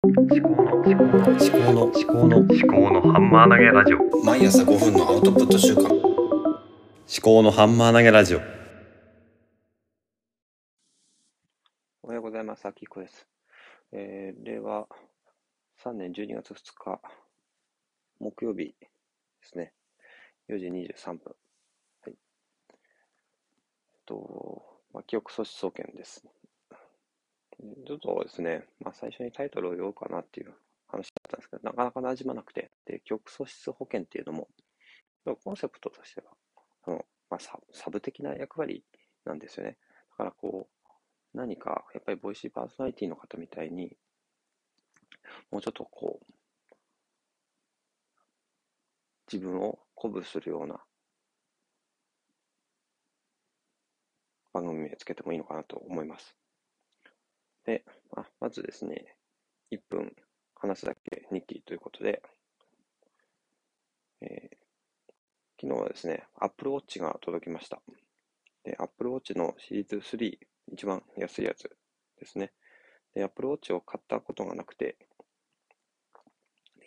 思考の思考の思考の思考の思考のハンマー投げラジオ毎朝5分のアウトプット週間思考のハンマー投げラジオおはようございます。あきこです。えー、令和3年12月2日、木曜日ですね。4時23分。はい。えっと、まあ、記憶喪失総研です。ちょっとですね、まあ、最初にタイトルを言おうかなっていう話だったんですけど、なかなか馴染まなくて、で、記憶喪失保険っていうのも、コンセプトとしては、そのまあ、ササブ的な役割なんですよね。だからこう、何か、やっぱりボイシーパーソナリティの方みたいに、もうちょっとこう、自分を鼓舞するような番組名つけてもいいのかなと思います。で、まあ、まずですね、1分話すだけ日記ということで、えー昨日はですね、Apple Watch が届きました。で、Apple Watch のシリーズ3、一番安いやつですね。で、Apple Watch を買ったことがなくて、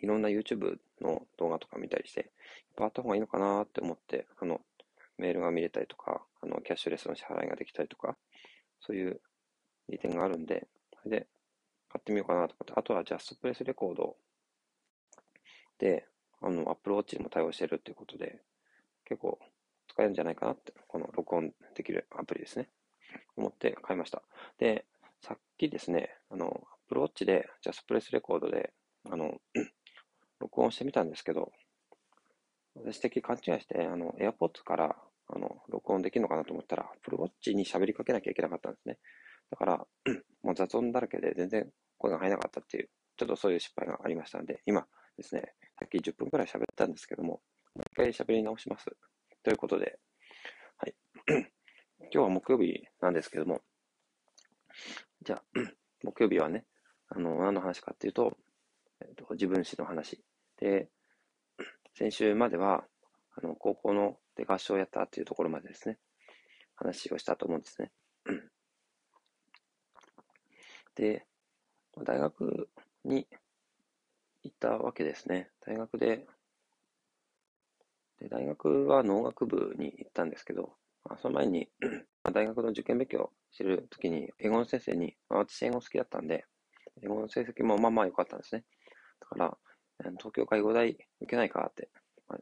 いろんな YouTube の動画とか見たりして、やっぱあった方がいいのかなって思って、あの、メールが見れたりとか、あの、キャッシュレスの支払いができたりとか、そういう利点があるんで、それで買ってみようかなと思って、あとはジャストプレスレコードで、あの、Apple Watch にも対応してるっていうことで、結構使えるんじゃないかなって、この録音できるアプリですね。思って買いました。で、さっきですね、あの、Apple Watch で、ジャスプレスレコードで、あの、録音してみたんですけど、私的勘違いして、あの、AirPods から、あの、録音できるのかなと思ったら、Apple Watch に喋りかけなきゃいけなかったんですね。だから、もう雑音だらけで全然声が入らなかったっていう、ちょっとそういう失敗がありましたので、今ですね、さっき10分くらい喋ったんですけども、もう一回喋り直します。ということで、はい。今日は木曜日なんですけども、じゃあ、木曜日はね、あの、何の話かっていうと、えっと、自分史の話。で、先週までは、あの、高校ので合唱をやったっていうところまでですね、話をしたと思うんですね。で、大学に行ったわけですね。大学で、で大学は農学部に行ったんですけど、まあその前に大学の受験勉強をしてるときに、英語の先生に、まあ私英語好きだったんで、英語の成績もまあまあ良かったんですね。だから、東京外語大受けないかって、まあ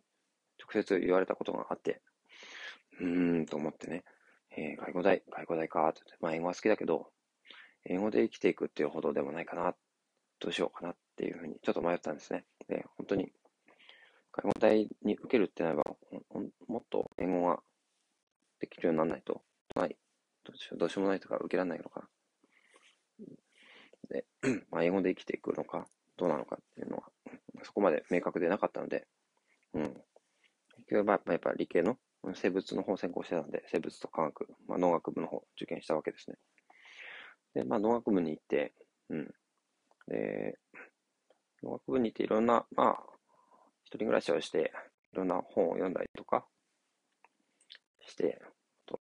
直接言われたことがあって、うーんと思ってね、えー外語大、外語大かってって、まあ英語は好きだけど、英語で生きていくっていうほどでもないかな、どうしようかなっていうふうにちょっと迷ったんですね。で、本当に、外語大に受けるってなれば、もっと英語ができるようにならないと、ない、どうしようどうしようもないとか受けられないのか。で、まあ、英語で生きていくのか、どうなのかっていうのは、そこまで明確でなかったので、うん。結局、まあ、やっぱり理系の生物の方を専攻してたんで、生物と科学、まあ、農学部の方を受験したわけですね。で、まあ、農学部に行って、うん。で、農学部に行っていろんな、まあ、一人暮らしをして、いろんな本を読んだりとかして、と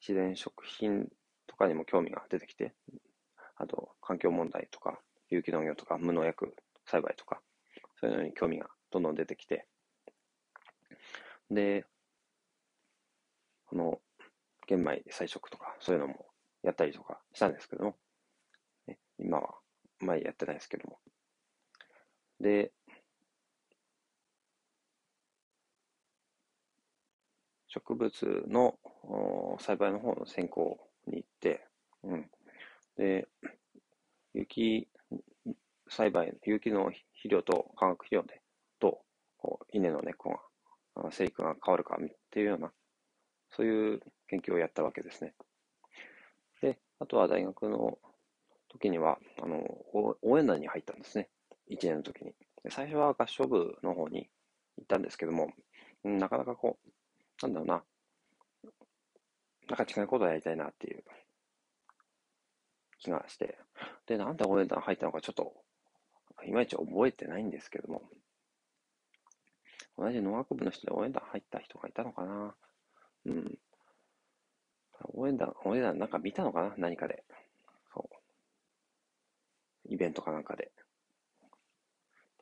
自然食品とかにも興味が出てきて、あと環境問題とか、有機農業とか、無農薬栽培とか、そういうのに興味がどんどん出てきて、で、この玄米菜食とか、そういうのもやったりとかしたんですけども、ね、今は、前やってないですけども。で、植物の栽培の方の専攻に行って、うん。で、有機栽培、有機の肥料と化学肥料で、と、こう稲の根っこが、生育が変わるかっていうような、そういう研究をやったわけですね。あとは大学の時には、あの、応援団に入ったんですね。1年の時に。最初は合唱部の方に行ったんですけども、なかなかこう、なんだろうな、なんか違うことをやりたいなっていう気がして、で、なんで応援団入ったのかちょっと、いまいち覚えてないんですけども、同じ農学部の人で応援団入った人がいたのかなうん。応援団、応援団なんか見たのかな？何かで。そう。イベントかなんかで。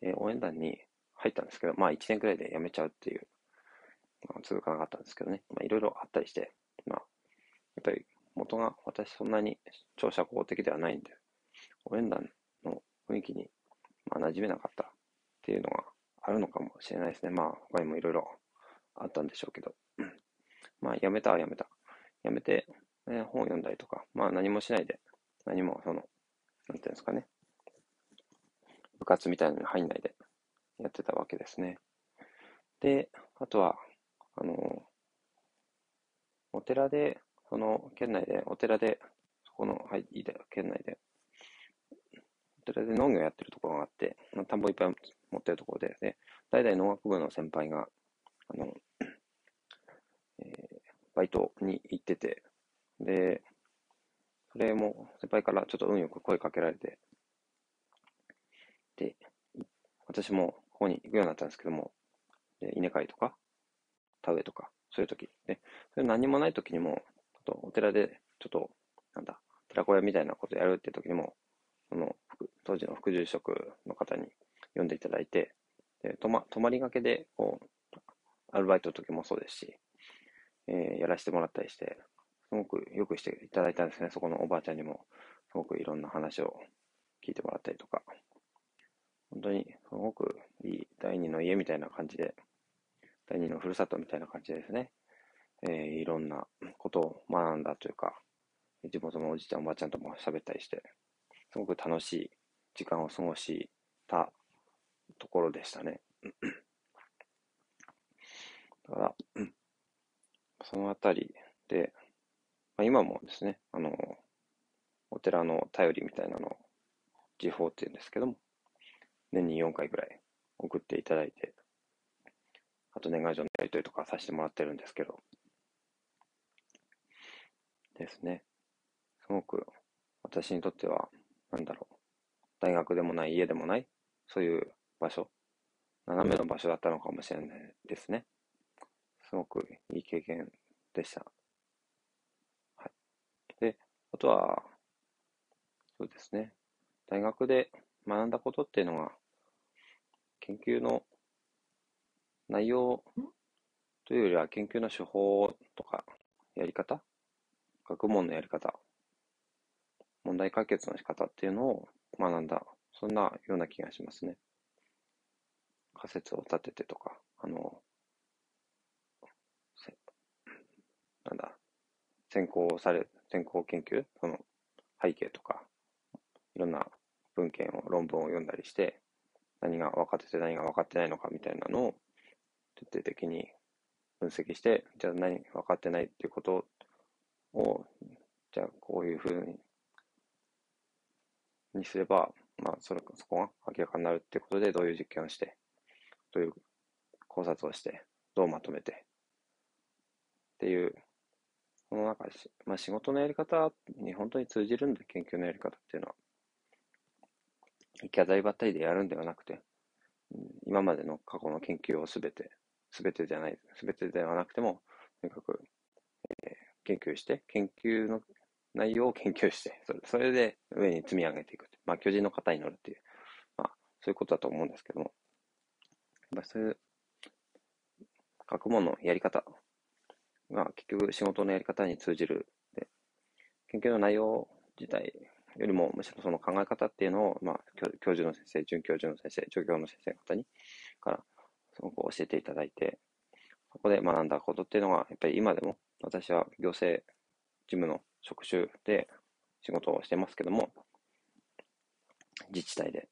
で、応援団に入ったんですけど、まあ1年くらいで辞めちゃうっていう、まあ、続かなかったんですけどね、まあいろいろあったりして、まあ、やっぱり元が私そんなに超社交的ではないんで、応援団の雰囲気に、まあ、馴染めなかったっていうのがあるのかもしれないですね。まあ他にもいろいろあったんでしょうけど。まあ辞めたは辞めた。辞めて、ね、本を読んだりとか、まあ何もしないで、何もその、なんていうんですかね、部活みたいなのに入んないでやってたわけですね。で、あとは、あの、お寺で、その県内で、お寺で、そこの、はい、いいだよ、県内で、お寺で農業やってるところがあって、まあ田んぼいっぱい持ってるところで、で、代々農学部の先輩が、あの、えー、バイトに行ってて、で、それも先輩からちょっと運よく声かけられて、で、私もここに行くようになったんですけども、で稲刈りとか、田植えとか、そういう時で、それ何もない時にも、ちょっとお寺で、ちょっと、なんだ、寺子屋みたいなことやるって時にも、その、当時の副住職の方に呼んでいただいて、で泊ま泊まりがけで、こう、アルバイトの時もそうですし、えー、やらせてもらったりして、すごくよくしていただいたんですね。そこのおばあちゃんにも、すごくいろんな話を聞いてもらったりとか。本当に、すごくいい第二の家みたいな感じで、第二のふるさとみたいな感じですね。えー、いろんなことを学んだというか、地元のおじいちゃんおばあちゃんとも喋ったりして、すごく楽しい時間を過ごしたところでしたね。だから、そのあたりで、まあ、今もですね、あの、お寺の頼りみたいなのを、時報っていうんですけども、年に4回ぐらい送っていただいて、あと年賀状のやり取りとかさせてもらってるんですけど、ですね。すごく私にとっては、なんだろう、大学でもない、家でもない、そういう場所、斜めの場所だったのかもしれないですね。すごくいい経験でした。はい。で、あとは、そうですね。大学で学んだことっていうのが、研究の内容というよりは研究の手法とかやり方、学問のやり方、問題解決の仕方っていうのを学んだ、そんなような気がしますね。仮説を立ててとか、あの、なんだ、先行され、先行研究、その背景とか、いろんな文献を、論文を読んだりして、何が分かってて何が分かってないのかみたいなのを徹底的に分析して、じゃあ何分かってないっていうことを、じゃあこういうふうににすれば、まあそれ、そこが明らかになるっていうことで、どういう実験をして、どういう考察をして、どうまとめて、っていう、この中で、まあ仕事のやり方に本当に通じるんで、研究のやり方っていうのは。行き当たりばったりでやるんではなくて、今までの過去の研究をすべて、すべてじゃない、すべてではなくても、とにかく、えー、研究して、研究の内容を研究して、それそれで上に積み上げていく。まあ、巨人の型に乗るっていう、まあ、そういうことだと思うんですけども、やっぱそういう学問のやり方が結局仕事のやり方に通じるで、研究の内容自体よりも、むしろその考え方っていうのを、まあ、教授の先生、准教授の先生、助教の先生方に、から、すごく教えていただいて、そこで学んだことっていうのが、やっぱり今でも、私は行政事務の職種で仕事をしてますけども、自治体で。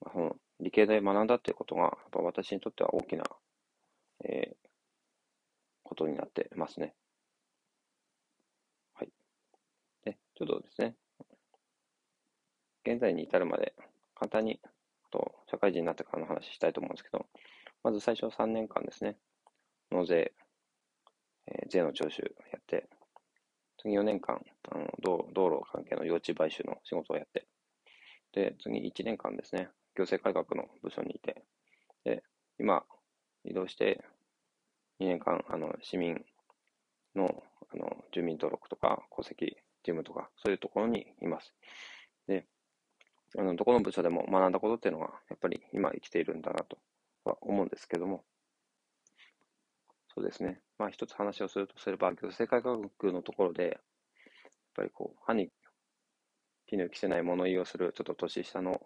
まあ、その理系で学んだっていうことが、やっぱ私にとっては大きな、えー、ことになってますね。はい。で、ちょっとですね、現在に至るまで簡単にと社会人になってからの話したいと思うんですけど、まず最初3年間ですね、納税、えー、税の徴収やって、次4年間、あの道道路関係の用地買収の仕事をやって、で、次1年間ですね、行政改革の部署にいて、で、今、移動して2年間、あの、市民の、あの、住民登録とか、戸籍事務とか、そういうところにいます。で、あの、どこの部署でも学んだことっていうのが、やっぱり今生きているんだなとは思うんですけども、そうですね。まあ一つ話をするとすれば、行政改革のところで、やっぱりこう、歯に気の着せない物言いをするちょっと年下の、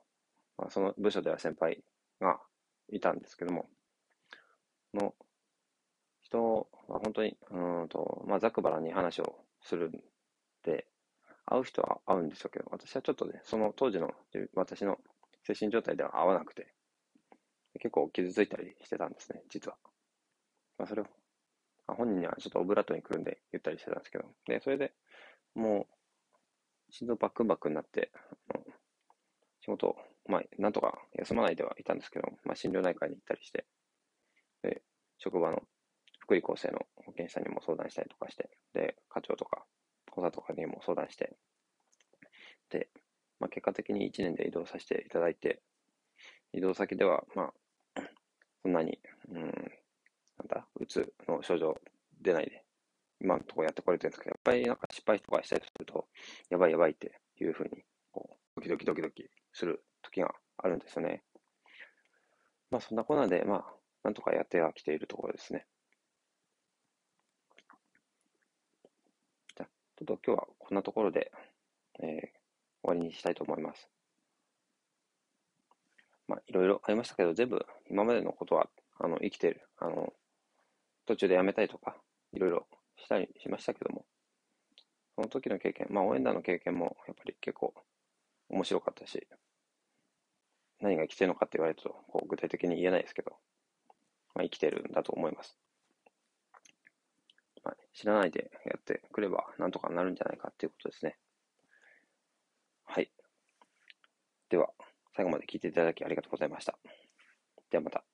まあ、その部署では先輩がいたんですけども、の人は本当に、うんと、まあ、ざくばらに話をするんで、会う人は会うんでしょうけど、私はちょっとね、その当時の私の精神状態では合わなくて、結構傷ついたりしてたんですね、実は。まあ、それを、まあ、本人にはちょっとオブラートに来るんで言ったりしてたんですけど、で、それでもう、心臓バックバックになって、仕事を、まあ、なんとか休まないではいたんですけど、まあ、心療内科に行ったりして、で、職場の福利厚生の保険者にも相談したりとかして、で、課長とか講座とかにも相談して、で、まあ、結果的に1年で移動させていただいて、移動先では、まあ、そんなに、うん、なんだ、うつの症状出ないで、今のところやってこれてるんですけど、やっぱりなんか失敗とかしたりすると、やばいやばいっていうふうに、こう、ドキドキドキドキする時があるんですよね。まあそんなこんなで、まあ、なんとかやってはきているところですね。じゃあ、ちょっと今日はこんなところで、えー、終わりにしたいと思います。まあ、いろいろありましたけど、全部今までのことは、あの、生きてる。あの、途中でやめたいとか、いろいろしたりしましたけども、その時の経験、まあ応援団の経験もやっぱり結構面白かったし、何が生きてるのかって言われるとこう具体的に言えないですけど、まあ、生きてるんだと思います。はい、知らないでやってくればなんとかなるんじゃないかっていうことですね。はい。では、最後まで聞いていただきありがとうございました。ではまた。